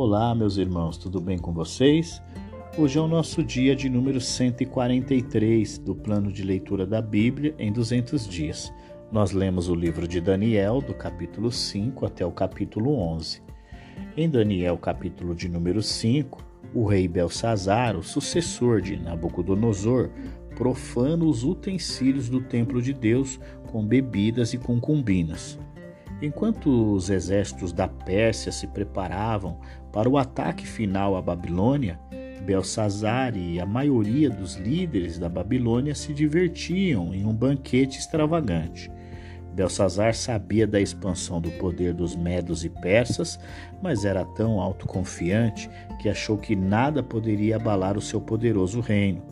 Olá, meus irmãos, tudo bem com vocês? Hoje é o nosso dia de número 143 do plano de leitura da Bíblia em 200 dias. Nós lemos o livro de Daniel, do capítulo 5 até o capítulo 11. Em Daniel, capítulo de número 5, o rei Belsazar, o sucessor de Nabucodonosor, profana os utensílios do templo de Deus com bebidas e concubinas. Enquanto os exércitos da Pérsia se preparavam para o ataque final à Babilônia, Belsazar e a maioria dos líderes da Babilônia se divertiam em um banquete extravagante. Belsazar sabia da expansão do poder dos medos e persas, mas era tão autoconfiante que achou que nada poderia abalar o seu poderoso reino.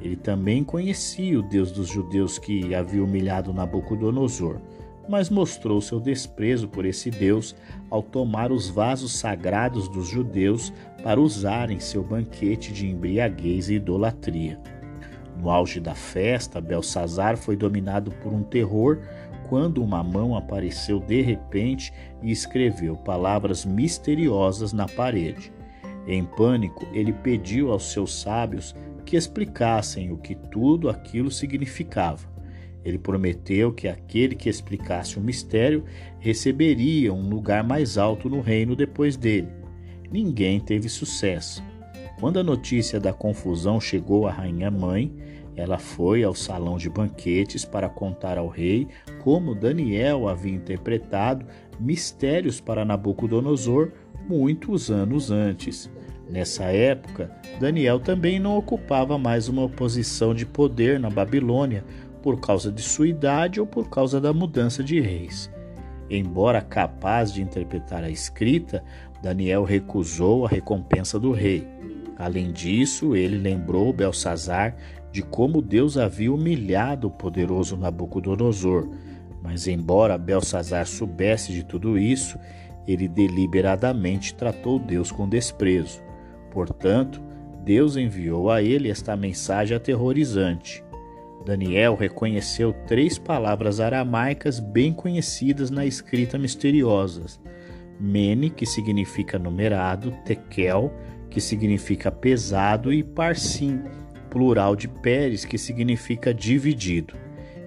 Ele também conhecia o Deus dos judeus que havia humilhado Nabucodonosor mas mostrou seu desprezo por esse Deus ao tomar os vasos sagrados dos judeus para usar em seu banquete de embriaguez e idolatria. No auge da festa, Belsazar foi dominado por um terror quando uma mão apareceu de repente e escreveu palavras misteriosas na parede. Em pânico, ele pediu aos seus sábios que explicassem o que tudo aquilo significava. Ele prometeu que aquele que explicasse o mistério receberia um lugar mais alto no reino depois dele. Ninguém teve sucesso. Quando a notícia da confusão chegou à rainha mãe, ela foi ao salão de banquetes para contar ao rei como Daniel havia interpretado mistérios para Nabucodonosor muitos anos antes. Nessa época, Daniel também não ocupava mais uma posição de poder na Babilônia, por causa de sua idade ou por causa da mudança de reis. Embora capaz de interpretar a escrita, Daniel recusou a recompensa do rei. Além disso, ele lembrou Belsazar de como Deus havia humilhado o poderoso Nabucodonosor. Mas, embora Belsazar soubesse de tudo isso, ele deliberadamente tratou Deus com desprezo. Portanto, Deus enviou a ele esta mensagem aterrorizante: Daniel reconheceu três palavras aramaicas bem conhecidas na escrita misteriosas: Mene, que significa numerado, Tekel, que significa pesado, e Parsim, plural de Pérez, que significa dividido.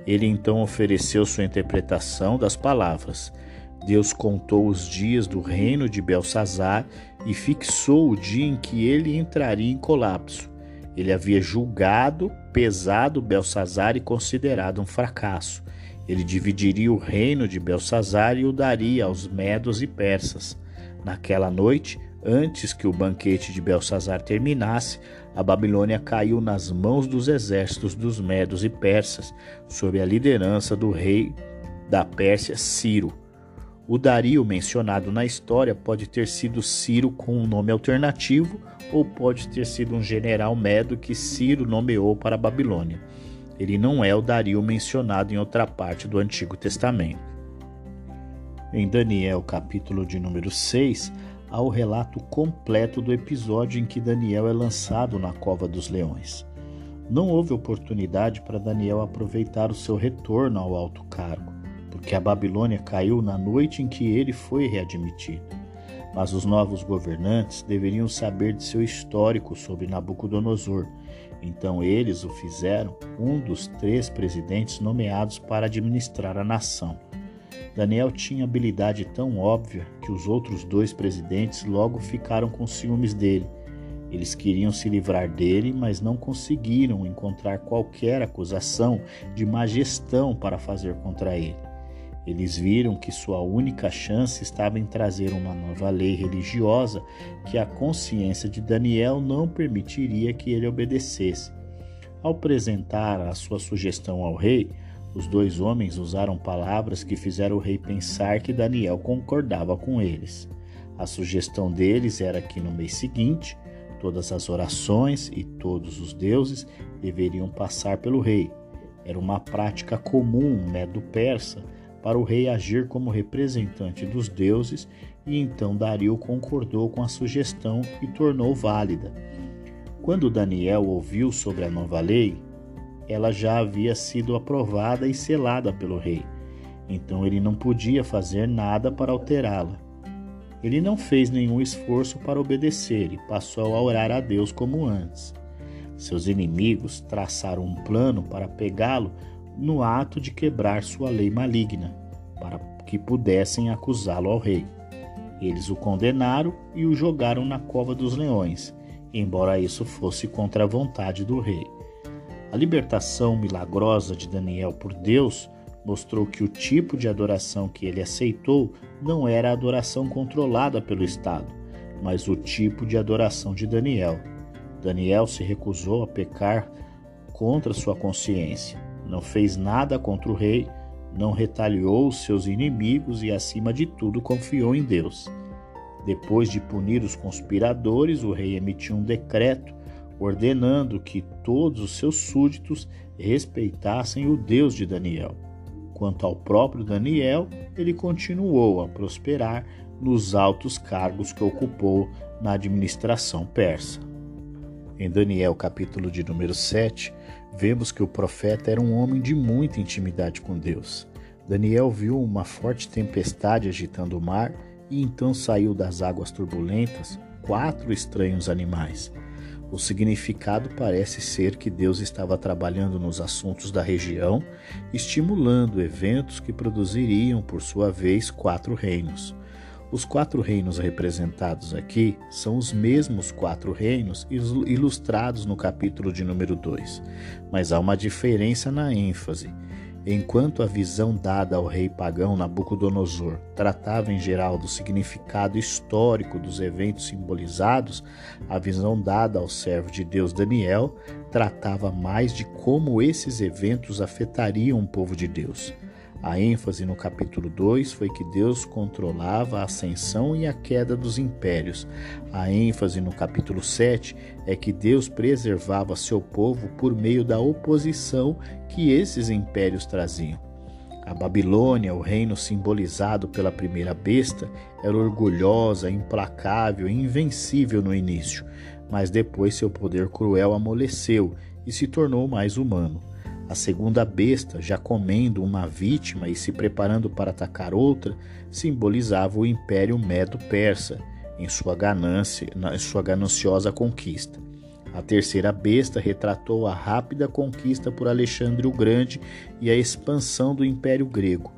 Ele então ofereceu sua interpretação das palavras. Deus contou os dias do reino de Belsazar e fixou o dia em que ele entraria em colapso. Ele havia julgado, pesado Belsazar e considerado um fracasso. Ele dividiria o reino de Belsazar e o daria aos medos e persas. Naquela noite, antes que o banquete de Belsazar terminasse, a Babilônia caiu nas mãos dos exércitos dos medos e persas, sob a liderança do rei da Pérsia, Ciro. O Dario mencionado na história pode ter sido Ciro com um nome alternativo ou pode ter sido um general medo que Ciro nomeou para a Babilônia. Ele não é o Dario mencionado em outra parte do Antigo Testamento. Em Daniel, capítulo de número 6, há o relato completo do episódio em que Daniel é lançado na cova dos leões. Não houve oportunidade para Daniel aproveitar o seu retorno ao alto cargo porque a Babilônia caiu na noite em que ele foi readmitido. Mas os novos governantes deveriam saber de seu histórico sobre Nabucodonosor. Então eles o fizeram um dos três presidentes nomeados para administrar a nação. Daniel tinha habilidade tão óbvia que os outros dois presidentes logo ficaram com ciúmes dele. Eles queriam se livrar dele, mas não conseguiram encontrar qualquer acusação de má gestão para fazer contra ele. Eles viram que sua única chance estava em trazer uma nova lei religiosa que a consciência de Daniel não permitiria que ele obedecesse. Ao apresentar a sua sugestão ao rei, os dois homens usaram palavras que fizeram o rei pensar que Daniel concordava com eles. A sugestão deles era que no mês seguinte, todas as orações e todos os deuses deveriam passar pelo rei. Era uma prática comum, né, do persa para o rei agir como representante dos deuses, e então Dario concordou com a sugestão e tornou válida. Quando Daniel ouviu sobre a nova lei, ela já havia sido aprovada e selada pelo rei, então ele não podia fazer nada para alterá-la. Ele não fez nenhum esforço para obedecer e passou a orar a Deus como antes. Seus inimigos traçaram um plano para pegá-lo no ato de quebrar sua lei maligna, para que pudessem acusá-lo ao rei. Eles o condenaram e o jogaram na cova dos leões, embora isso fosse contra a vontade do rei. A libertação milagrosa de Daniel por Deus mostrou que o tipo de adoração que ele aceitou não era a adoração controlada pelo Estado, mas o tipo de adoração de Daniel. Daniel se recusou a pecar contra sua consciência, não fez nada contra o rei, não retaliou seus inimigos e, acima de tudo, confiou em Deus. Depois de punir os conspiradores, o rei emitiu um decreto ordenando que todos os seus súditos respeitassem o Deus de Daniel. Quanto ao próprio Daniel, ele continuou a prosperar nos altos cargos que ocupou na administração persa. Em Daniel, capítulo de número 7, vemos que o profeta era um homem de muita intimidade com Deus. Daniel viu uma forte tempestade agitando o mar e então saiu das águas turbulentas quatro estranhos animais. O significado parece ser que Deus estava trabalhando nos assuntos da região, estimulando eventos que produziriam, por sua vez, quatro reinos. Os quatro reinos representados aqui são os mesmos quatro reinos ilustrados no capítulo de número 2, mas há uma diferença na ênfase. Enquanto a visão dada ao rei pagão Nabucodonosor tratava em geral do significado histórico dos eventos simbolizados, a visão dada ao servo de Deus Daniel tratava mais de como esses eventos afetariam o povo de Deus. A ênfase no capítulo 2 foi que Deus controlava a ascensão e a queda dos impérios. A ênfase no capítulo 7 é que Deus preservava seu povo por meio da oposição que esses impérios traziam. A Babilônia, o reino simbolizado pela primeira besta, era orgulhosa, implacável e invencível no início, mas depois seu poder cruel amoleceu e se tornou mais humano. A segunda besta, já comendo uma vítima e se preparando para atacar outra, simbolizava o Império Medo-Persa em sua ganância, em sua gananciosa conquista. A terceira besta retratou a rápida conquista por Alexandre o Grande e a expansão do Império Grego.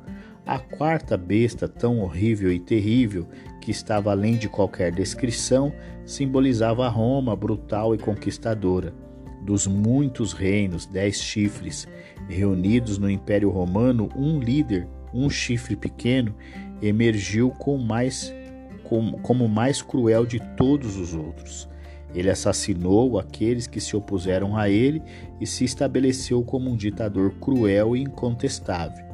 A quarta besta, tão horrível e terrível que estava além de qualquer descrição, simbolizava a Roma brutal e conquistadora dos muitos reinos, dez chifres, reunidos no Império Romano, um líder, um chifre pequeno, emergiu com mais, com, como mais cruel de todos os outros. Ele assassinou aqueles que se opuseram a ele e se estabeleceu como um ditador cruel e incontestável.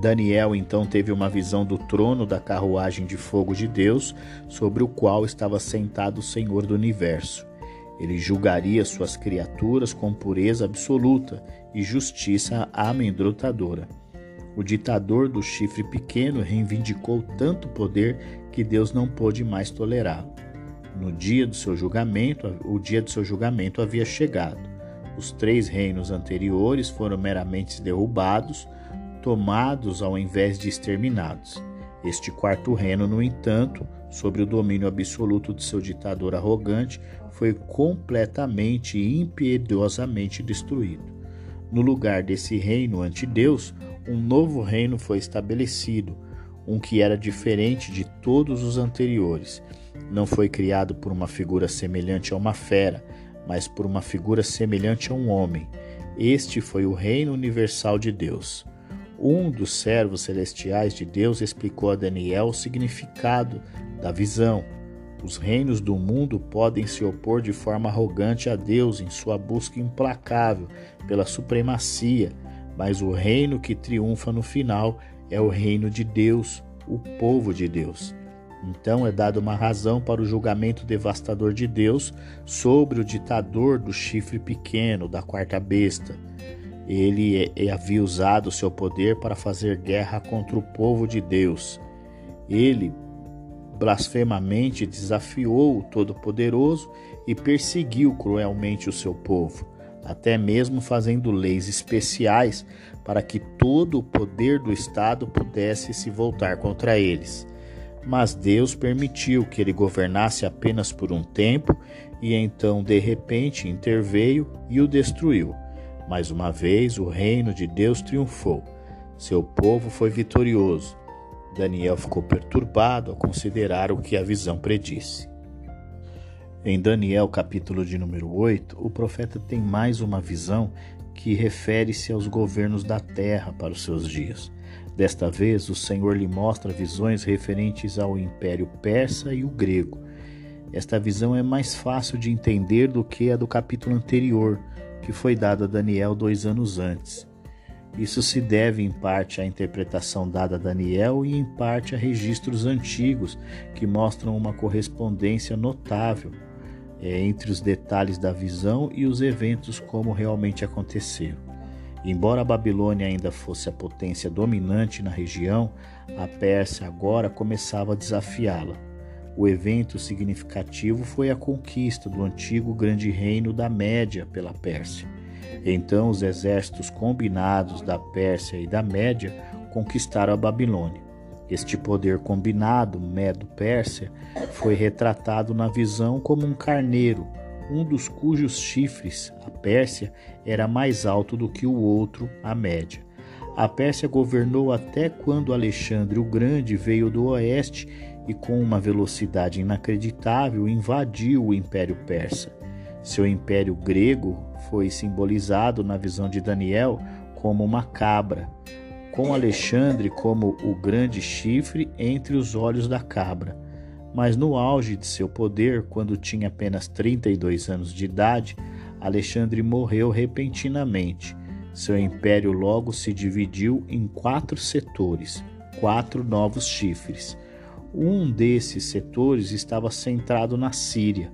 Daniel então teve uma visão do trono da carruagem de fogo de Deus, sobre o qual estava sentado o Senhor do universo. Ele julgaria suas criaturas com pureza absoluta e justiça amedrontadora. O ditador do chifre pequeno reivindicou tanto poder que Deus não pôde mais tolerá-lo. No dia do seu julgamento, o dia do seu julgamento havia chegado. Os três reinos anteriores foram meramente derrubados, tomados ao invés de exterminados. Este quarto reino, no entanto, sob o domínio absoluto de seu ditador arrogante, foi completamente e impiedosamente destruído. No lugar desse reino ante Deus, um novo reino foi estabelecido, um que era diferente de todos os anteriores. Não foi criado por uma figura semelhante a uma fera, mas por uma figura semelhante a um homem. Este foi o reino universal de Deus. Um dos servos celestiais de Deus explicou a Daniel o significado da visão. Os reinos do mundo podem se opor de forma arrogante a Deus em sua busca implacável pela supremacia, mas o reino que triunfa no final é o reino de Deus, o povo de Deus. Então é dada uma razão para o julgamento devastador de Deus sobre o ditador do chifre pequeno, da quarta besta. Ele havia usado seu poder para fazer guerra contra o povo de Deus. Ele blasfemamente desafiou o Todo-Poderoso e perseguiu cruelmente o seu povo, até mesmo fazendo leis especiais para que todo o poder do Estado pudesse se voltar contra eles. mas Deus permitiu que ele governasse apenas por um tempo e então, de repente, interveio e o destruiu. Mais uma vez, o reino de Deus triunfou. Seu povo foi vitorioso. Daniel ficou perturbado ao considerar o que a visão predisse. Em Daniel, capítulo de número 8, o profeta tem mais uma visão que refere-se aos governos da terra para os seus dias. Desta vez, o Senhor lhe mostra visões referentes ao Império Persa e o grego. Esta visão é mais fácil de entender do que a do capítulo anterior, que foi dada a Daniel dois anos antes. Isso se deve em parte à interpretação dada a Daniel e em parte a registros antigos que mostram uma correspondência notável é, entre os detalhes da visão e os eventos como realmente aconteceram. Embora a Babilônia ainda fosse a potência dominante na região, a Pérsia agora começava a desafiá-la. O evento significativo foi a conquista do antigo grande reino da Média pela Pérsia. Então, os exércitos combinados da Pérsia e da Média conquistaram a Babilônia. Este poder combinado, Medo-Pérsia, foi retratado na visão como um carneiro, um dos cujos chifres, a Pérsia, era mais alto do que o outro, a Média. A Pérsia governou até quando Alexandre o Grande veio do oeste e, com uma velocidade inacreditável, invadiu o Império Persa. Seu império grego foi simbolizado na visão de Daniel como uma cabra, com Alexandre como o grande chifre entre os olhos da cabra. Mas no auge de seu poder, quando tinha apenas 32 anos de idade, Alexandre morreu repentinamente. Seu império logo se dividiu em quatro setores, quatro novos chifres. Um desses setores estava centrado na Síria.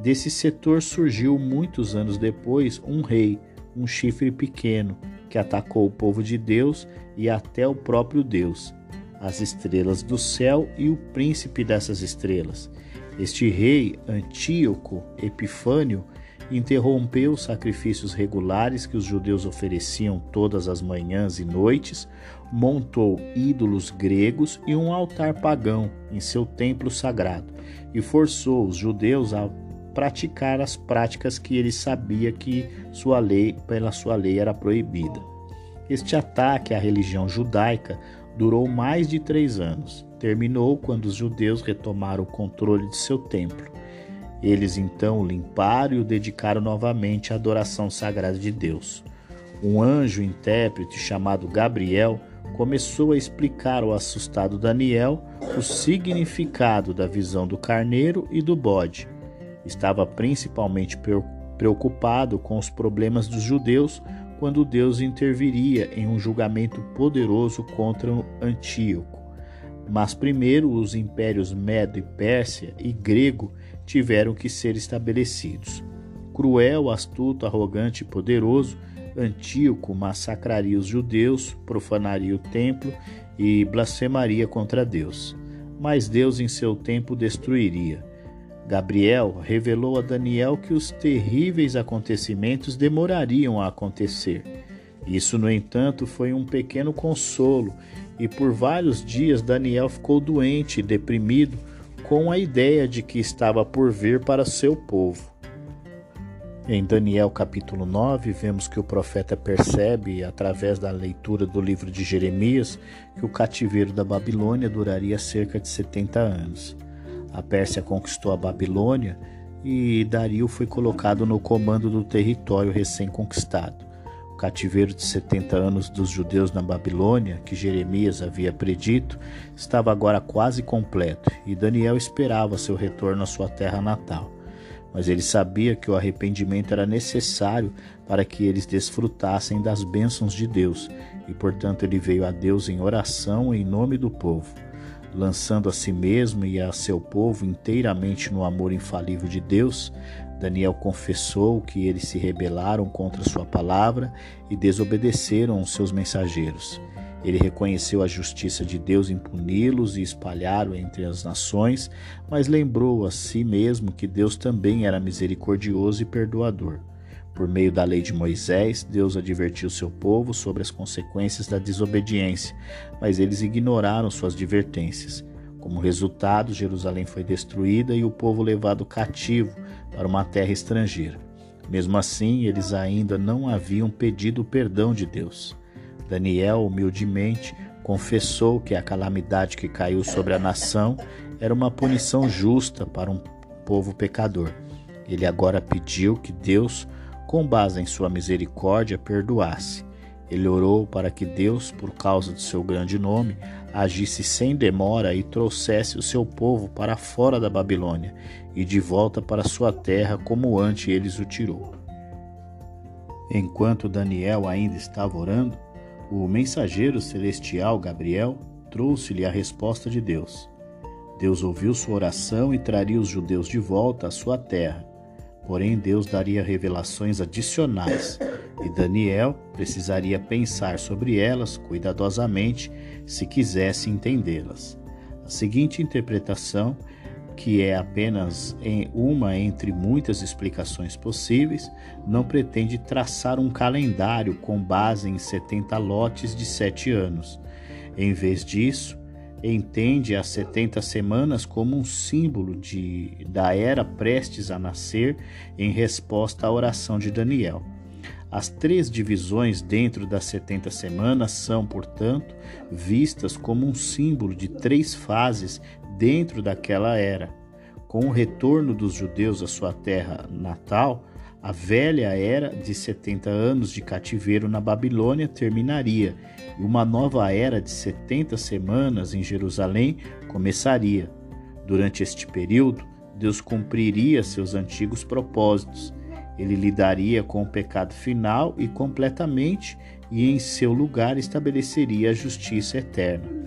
Desse setor surgiu muitos anos depois um rei, um chifre pequeno, que atacou o povo de Deus e até o próprio Deus, as estrelas do céu e o príncipe dessas estrelas. Este rei, Antíoco Epifânio, interrompeu os sacrifícios regulares que os judeus ofereciam todas as manhãs e noites, montou ídolos gregos e um altar pagão em seu templo sagrado e forçou os judeus a praticar as práticas que ele sabia que sua lei, pela sua lei era proibida. Este ataque à religião judaica durou mais de três anos. Terminou quando os judeus retomaram o controle de seu templo. Eles então o limparam e o dedicaram novamente à adoração sagrada de Deus. Um anjo intérprete chamado Gabriel começou a explicar ao assustado Daniel o significado da visão do carneiro e do bode. Estava principalmente preocupado com os problemas dos judeus quando Deus interviria em um julgamento poderoso contra Antíoco. Mas primeiro os impérios Medo e Pérsia e Grego tiveram que ser estabelecidos. Cruel, astuto, arrogante e poderoso, Antíoco massacraria os judeus, profanaria o templo e blasfemaria contra Deus. Mas Deus, em seu tempo, destruiria. Gabriel revelou a Daniel que os terríveis acontecimentos demorariam a acontecer. Isso, no entanto, foi um pequeno consolo, e por vários dias Daniel ficou doente e deprimido com a ideia de que estava por vir para seu povo. Em Daniel capítulo 9, vemos que o profeta percebe, através da leitura do livro de Jeremias, que o cativeiro da Babilônia duraria cerca de 70 anos. A Pérsia conquistou a Babilônia e Dario foi colocado no comando do território recém-conquistado. Cativeiro de 70 anos dos judeus na Babilônia, que Jeremias havia predito, estava agora quase completo e Daniel esperava seu retorno à sua terra natal. Mas ele sabia que o arrependimento era necessário para que eles desfrutassem das bênçãos de Deus, e portanto ele veio a Deus em oração em nome do povo lançando a si mesmo e a seu povo inteiramente no amor infalível de Deus, Daniel confessou que eles se rebelaram contra sua palavra e desobedeceram os seus mensageiros. Ele reconheceu a justiça de Deus em puni-los e espalhá-lo entre as nações, mas lembrou a si mesmo que Deus também era misericordioso e perdoador. Por meio da lei de Moisés, Deus advertiu seu povo sobre as consequências da desobediência, mas eles ignoraram suas advertências. Como resultado, Jerusalém foi destruída e o povo levado cativo para uma terra estrangeira. Mesmo assim, eles ainda não haviam pedido o perdão de Deus. Daniel, humildemente, confessou que a calamidade que caiu sobre a nação era uma punição justa para um povo pecador. Ele agora pediu que Deus, com base em sua misericórdia, perdoasse. Ele orou para que Deus, por causa do seu grande nome, agisse sem demora e trouxesse o seu povo para fora da Babilônia e de volta para sua terra como antes eles o tirou. Enquanto Daniel ainda estava orando, o mensageiro celestial Gabriel trouxe-lhe a resposta de Deus. Deus ouviu sua oração e traria os judeus de volta à sua terra. Porém, Deus daria revelações adicionais e Daniel precisaria pensar sobre elas cuidadosamente se quisesse entendê-las. A seguinte interpretação, que é apenas uma entre muitas explicações possíveis, não pretende traçar um calendário com base em 70 lotes de sete anos. Em vez disso, entende as 70 semanas como um símbolo de, da era prestes a nascer em resposta à oração de Daniel. As três divisões dentro das 70 semanas são, portanto, vistas como um símbolo de três fases dentro daquela era. Com o retorno dos judeus à sua terra natal, a velha era de 70 anos de cativeiro na Babilônia terminaria e uma nova era de 70 semanas em Jerusalém começaria. Durante este período, Deus cumpriria seus antigos propósitos ele lidaria com o pecado final e completamente, e em seu lugar estabeleceria a justiça eterna.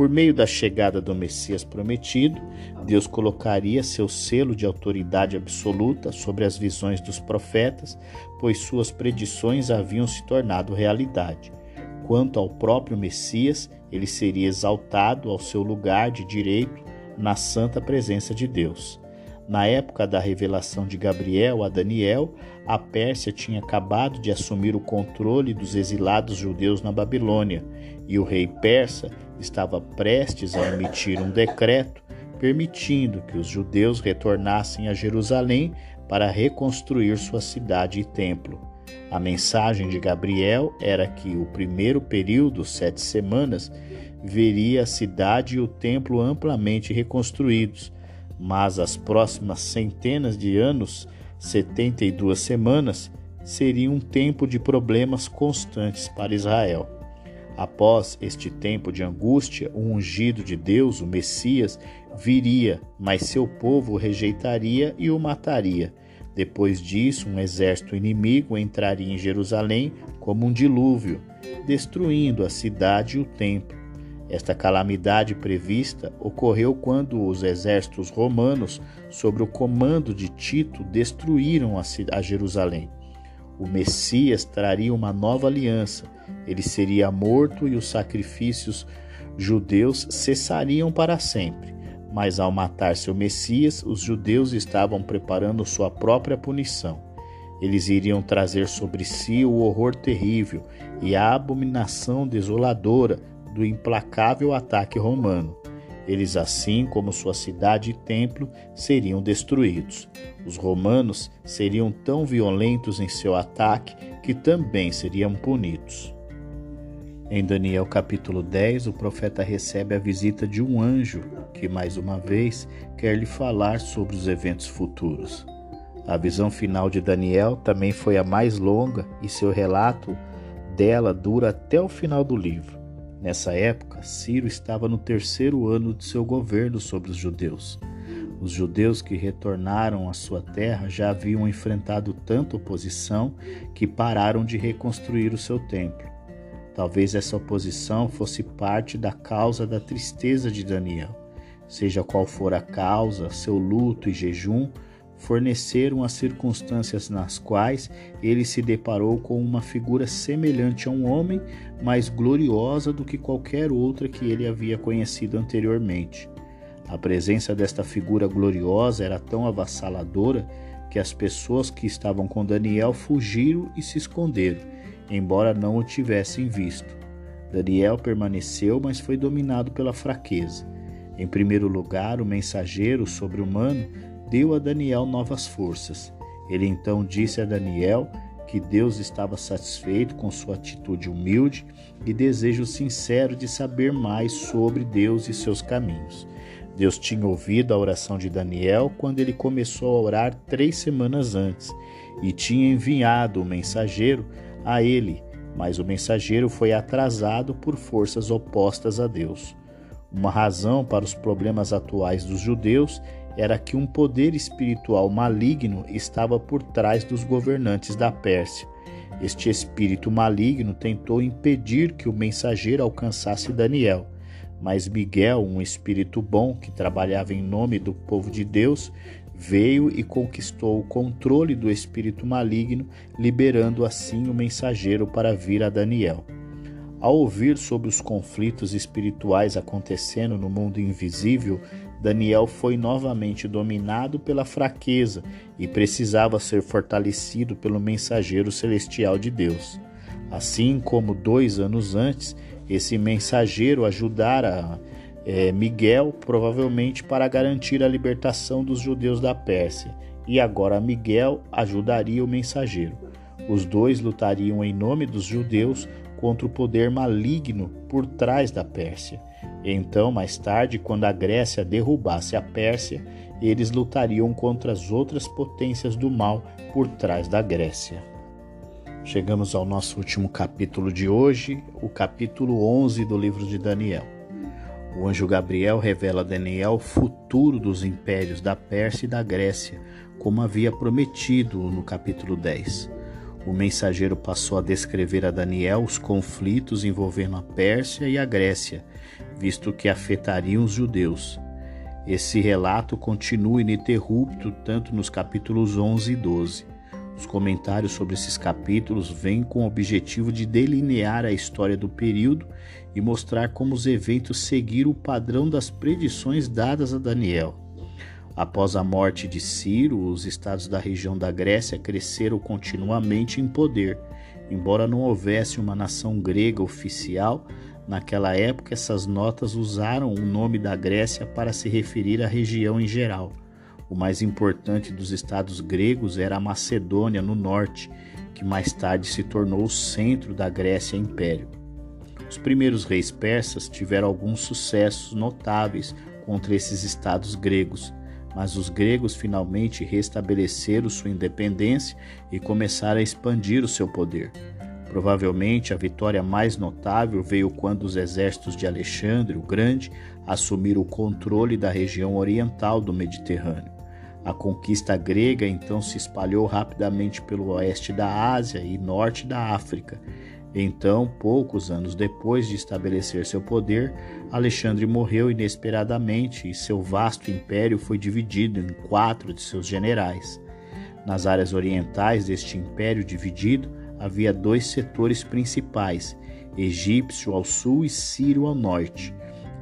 Por meio da chegada do Messias prometido, Deus colocaria seu selo de autoridade absoluta sobre as visões dos profetas, pois suas predições haviam se tornado realidade. Quanto ao próprio Messias, ele seria exaltado ao seu lugar de direito na santa presença de Deus. Na época da revelação de Gabriel a Daniel, a Pérsia tinha acabado de assumir o controle dos exilados judeus na Babilônia, e o rei persa estava prestes a emitir um decreto permitindo que os judeus retornassem a Jerusalém para reconstruir sua cidade e templo. A mensagem de Gabriel era que o primeiro período, sete semanas, veria a cidade e o templo amplamente reconstruídos mas as próximas centenas de anos, 72 semanas, seria um tempo de problemas constantes para Israel. Após este tempo de angústia, o ungido de Deus, o Messias, viria, mas seu povo o rejeitaria e o mataria. Depois disso, um exército inimigo entraria em Jerusalém como um dilúvio, destruindo a cidade e o templo. Esta calamidade prevista ocorreu quando os exércitos romanos, sob o comando de Tito, destruíram a Jerusalém. O Messias traria uma nova aliança. Ele seria morto e os sacrifícios judeus cessariam para sempre. Mas ao matar seu Messias, os judeus estavam preparando sua própria punição. Eles iriam trazer sobre si o horror terrível e a abominação desoladora do implacável ataque romano. Eles, assim como sua cidade e templo, seriam destruídos. Os romanos seriam tão violentos em seu ataque que também seriam punidos. Em Daniel capítulo 10, o profeta recebe a visita de um anjo que, mais uma vez, quer lhe falar sobre os eventos futuros. A visão final de Daniel também foi a mais longa e seu relato dela dura até o final do livro. Nessa época, Ciro estava no terceiro ano de seu governo sobre os judeus. Os judeus que retornaram à sua terra já haviam enfrentado tanta oposição que pararam de reconstruir o seu templo. Talvez essa oposição fosse parte da causa da tristeza de Daniel. Seja qual for a causa, seu luto e jejum forneceram as circunstâncias nas quais ele se deparou com uma figura semelhante a um homem, mais gloriosa do que qualquer outra que ele havia conhecido anteriormente. A presença desta figura gloriosa era tão avassaladora que as pessoas que estavam com Daniel fugiram e se esconderam, embora não o tivessem visto. Daniel permaneceu, mas foi dominado pela fraqueza. Em primeiro lugar, o mensageiro sobre-humano deu a Daniel novas forças. Ele então disse a Daniel que Deus estava satisfeito com sua atitude humilde e desejo sincero de saber mais sobre Deus e seus caminhos. Deus tinha ouvido a oração de Daniel quando ele começou a orar três semanas antes e tinha enviado o mensageiro a ele, mas o mensageiro foi atrasado por forças opostas a Deus. Uma razão para os problemas atuais dos judeus era que um poder espiritual maligno estava por trás dos governantes da Pérsia. Este espírito maligno tentou impedir que o mensageiro alcançasse Daniel, mas Miguel, um espírito bom que trabalhava em nome do povo de Deus, veio e conquistou o controle do espírito maligno, liberando assim o mensageiro para vir a Daniel. Ao ouvir sobre os conflitos espirituais acontecendo no mundo invisível, Daniel foi novamente dominado pela fraqueza e precisava ser fortalecido pelo mensageiro celestial de Deus. Assim como dois anos antes, esse mensageiro ajudara é, Miguel, provavelmente para garantir a libertação dos judeus da Pérsia, e agora Miguel ajudaria o mensageiro. Os dois lutariam em nome dos judeus contra o poder maligno por trás da Pérsia. Então, mais tarde, quando a Grécia derrubasse a Pérsia, eles lutariam contra as outras potências do mal por trás da Grécia. Chegamos ao nosso último capítulo de hoje, o capítulo 11 do livro de Daniel. O anjo Gabriel revela a Daniel o futuro dos impérios da Pérsia e da Grécia, como havia prometido no capítulo 10 o mensageiro passou a descrever a Daniel os conflitos envolvendo a Pérsia e a Grécia, visto que afetariam os judeus. Esse relato continua ininterrupto tanto nos capítulos 11 e 12. Os comentários sobre esses capítulos vêm com o objetivo de delinear a história do período e mostrar como os eventos seguiram o padrão das predições dadas a Daniel. Após a morte de Ciro, os estados da região da Grécia cresceram continuamente em poder. Embora não houvesse uma nação grega oficial, naquela época essas notas usaram o nome da Grécia para se referir à região em geral. O mais importante dos estados gregos era a Macedônia, no norte, que mais tarde se tornou o centro da Grécia Império. Os primeiros reis persas tiveram alguns sucessos notáveis contra esses estados gregos mas os gregos finalmente restabeleceram sua independência e começaram a expandir o seu poder. Provavelmente a vitória mais notável veio quando os exércitos de Alexandre o Grande assumiram o controle da região oriental do Mediterrâneo. A conquista grega então se espalhou rapidamente pelo oeste da Ásia e norte da África, então, poucos anos depois de estabelecer seu poder, Alexandre morreu inesperadamente e seu vasto império foi dividido em quatro de seus generais. Nas áreas orientais deste império dividido, havia dois setores principais: egípcio ao sul e sírio ao norte.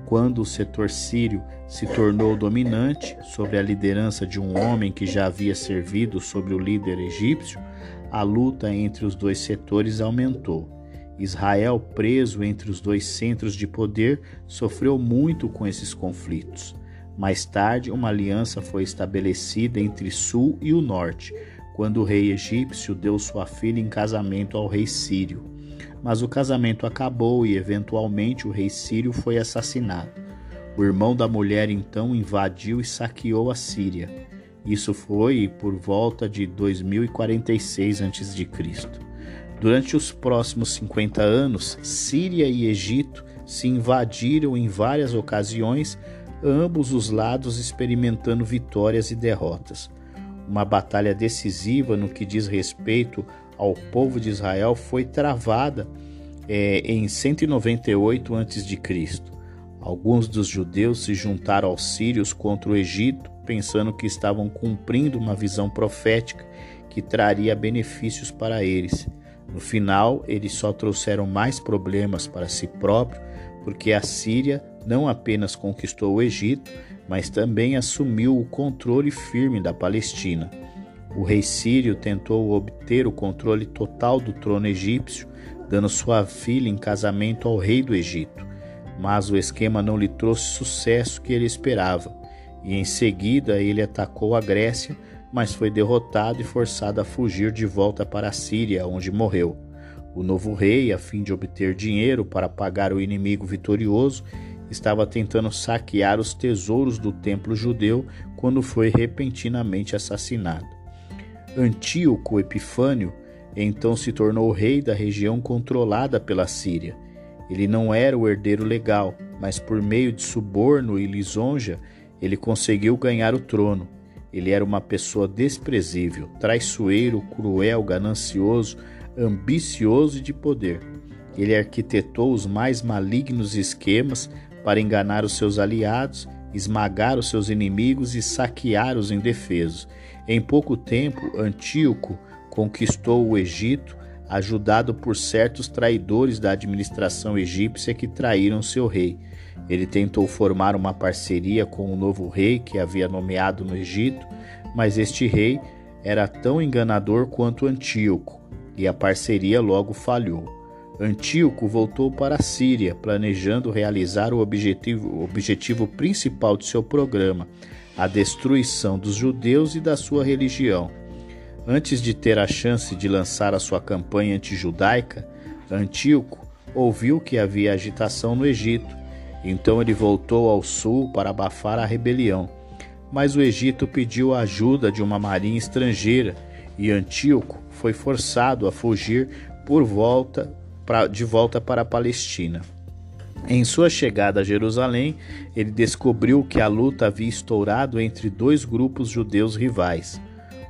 Quando o setor sírio se tornou dominante, sob a liderança de um homem que já havia servido sobre o líder egípcio, a luta entre os dois setores aumentou. Israel, preso entre os dois centros de poder, sofreu muito com esses conflitos. Mais tarde, uma aliança foi estabelecida entre Sul e o Norte, quando o rei egípcio deu sua filha em casamento ao rei sírio. Mas o casamento acabou e, eventualmente, o rei sírio foi assassinado. O irmão da mulher então invadiu e saqueou a Síria. Isso foi por volta de 2046 a.C. Durante os próximos 50 anos, Síria e Egito se invadiram em várias ocasiões, ambos os lados experimentando vitórias e derrotas. Uma batalha decisiva no que diz respeito ao povo de Israel foi travada é, em 198 a.C. Alguns dos judeus se juntaram aos sírios contra o Egito, pensando que estavam cumprindo uma visão profética que traria benefícios para eles. No final, eles só trouxeram mais problemas para si próprio, porque a Síria não apenas conquistou o Egito, mas também assumiu o controle firme da Palestina. O rei sírio tentou obter o controle total do trono egípcio, dando sua filha em casamento ao rei do Egito. mas o esquema não lhe trouxe sucesso que ele esperava, e em seguida ele atacou a Grécia, mas foi derrotado e forçado a fugir de volta para a Síria, onde morreu. O novo rei, a fim de obter dinheiro para pagar o inimigo vitorioso, estava tentando saquear os tesouros do templo judeu quando foi repentinamente assassinado. Antíoco Epifânio então se tornou rei da região controlada pela Síria. Ele não era o herdeiro legal, mas por meio de suborno e lisonja, ele conseguiu ganhar o trono. Ele era uma pessoa desprezível, traiçoeiro, cruel, ganancioso, ambicioso e de poder. Ele arquitetou os mais malignos esquemas para enganar os seus aliados, esmagar os seus inimigos e saquear os indefesos. Em pouco tempo, Antíoco conquistou o Egito, ajudado por certos traidores da administração egípcia que traíram seu rei. Ele tentou formar uma parceria com o novo rei que havia nomeado no Egito, mas este rei era tão enganador quanto Antíoco, e a parceria logo falhou. Antíoco voltou para a Síria, planejando realizar o objetivo, o objetivo principal de seu programa, a destruição dos judeus e da sua religião. Antes de ter a chance de lançar a sua campanha antijudaica, Antíoco ouviu que havia agitação no Egito. Então ele voltou ao sul para abafar a rebelião. Mas o Egito pediu a ajuda de uma marinha estrangeira e Antíoco foi forçado a fugir por volta pra, de volta para a Palestina. Em sua chegada a Jerusalém, ele descobriu que a luta havia estourado entre dois grupos judeus rivais.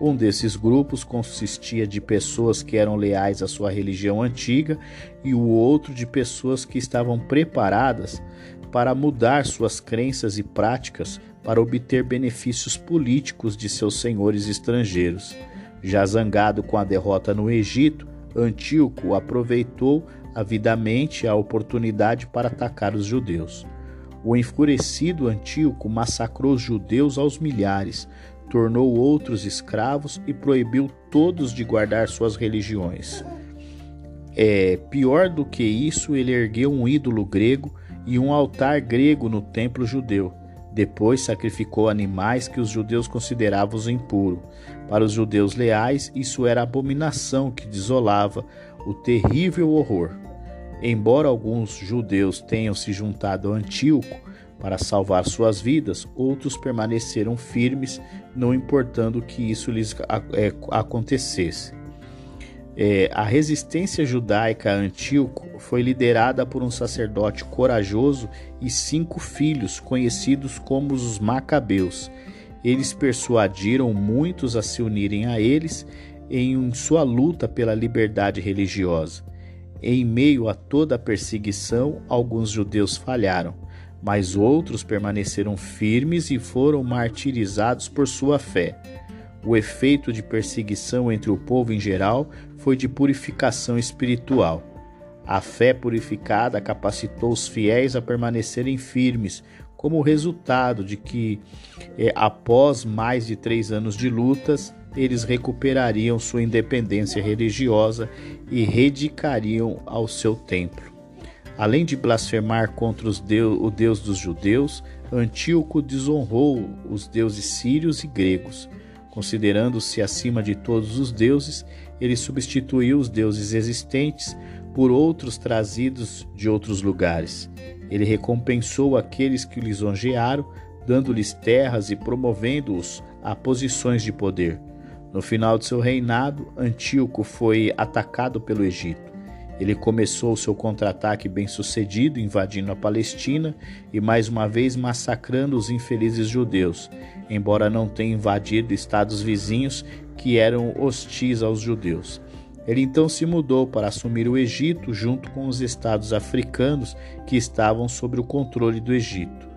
Um desses grupos consistia de pessoas que eram leais à sua religião antiga e o outro de pessoas que estavam preparadas para mudar suas crenças e práticas para obter benefícios políticos de seus senhores estrangeiros. Já zangado com a derrota no Egito, Antíoco aproveitou avidamente a oportunidade para atacar os judeus. O enfurecido Antíoco massacrou os judeus aos milhares, tornou outros escravos e proibiu todos de guardar suas religiões. É, pior do que isso, ele ergueu um ídolo grego e um altar grego no templo judeu. Depois sacrificou animais que os judeus consideravam impuros. Para os judeus leais, isso era abominação que desolava o terrível horror. Embora alguns judeus tenham se juntado a Antíoco para salvar suas vidas, outros permaneceram firmes, não importando que isso lhes é, acontecesse. É, a resistência judaica a Antíoco foi liderada por um sacerdote corajoso e cinco filhos, conhecidos como os Macabeus. Eles persuadiram muitos a se unirem a eles em sua luta pela liberdade religiosa. Em meio a toda a perseguição, alguns judeus falharam, mas outros permaneceram firmes e foram martirizados por sua fé. O efeito de perseguição entre o povo em geral foi de purificação espiritual. A fé purificada capacitou os fiéis a permanecerem firmes, como resultado de que, é, após mais de três anos de lutas, eles recuperariam sua independência religiosa e redicariam ao seu templo. Além de blasfemar contra deus, o Deus dos judeus, Antíoco desonrou os deuses sírios e gregos. Considerando-se acima de todos os deuses, ele substituiu os deuses existentes por outros trazidos de outros lugares. Ele recompensou aqueles que o lisonjearam, dando-lhes terras e promovendo-os a posições de poder. No final de seu reinado, Antíoco foi atacado pelo Egito. Ele começou seu contra-ataque bem-sucedido, invadindo a Palestina e mais uma vez massacrando os infelizes judeus, embora não tenha invadido estados vizinhos que eram hostis aos judeus. Ele então se mudou para assumir o Egito junto com os estados africanos que estavam sob o controle do Egito.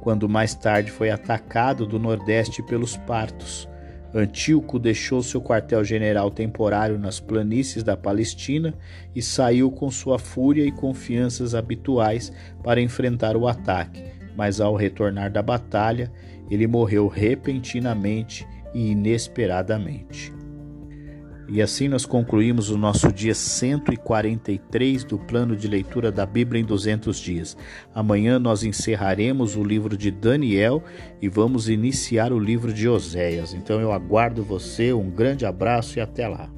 Quando mais tarde foi atacado do nordeste pelos partos, Antíoco deixou seu quartel-general temporário nas planícies da Palestina e saiu com sua fúria e confianças habituais para enfrentar o ataque, mas ao retornar da batalha, ele morreu repentinamente e inesperadamente. E assim nós concluímos o nosso dia 143 do plano de leitura da Bíblia em 200 dias. Amanhã nós encerraremos o livro de Daniel e vamos iniciar o livro de Oséias. Então eu aguardo você, um grande abraço e até lá.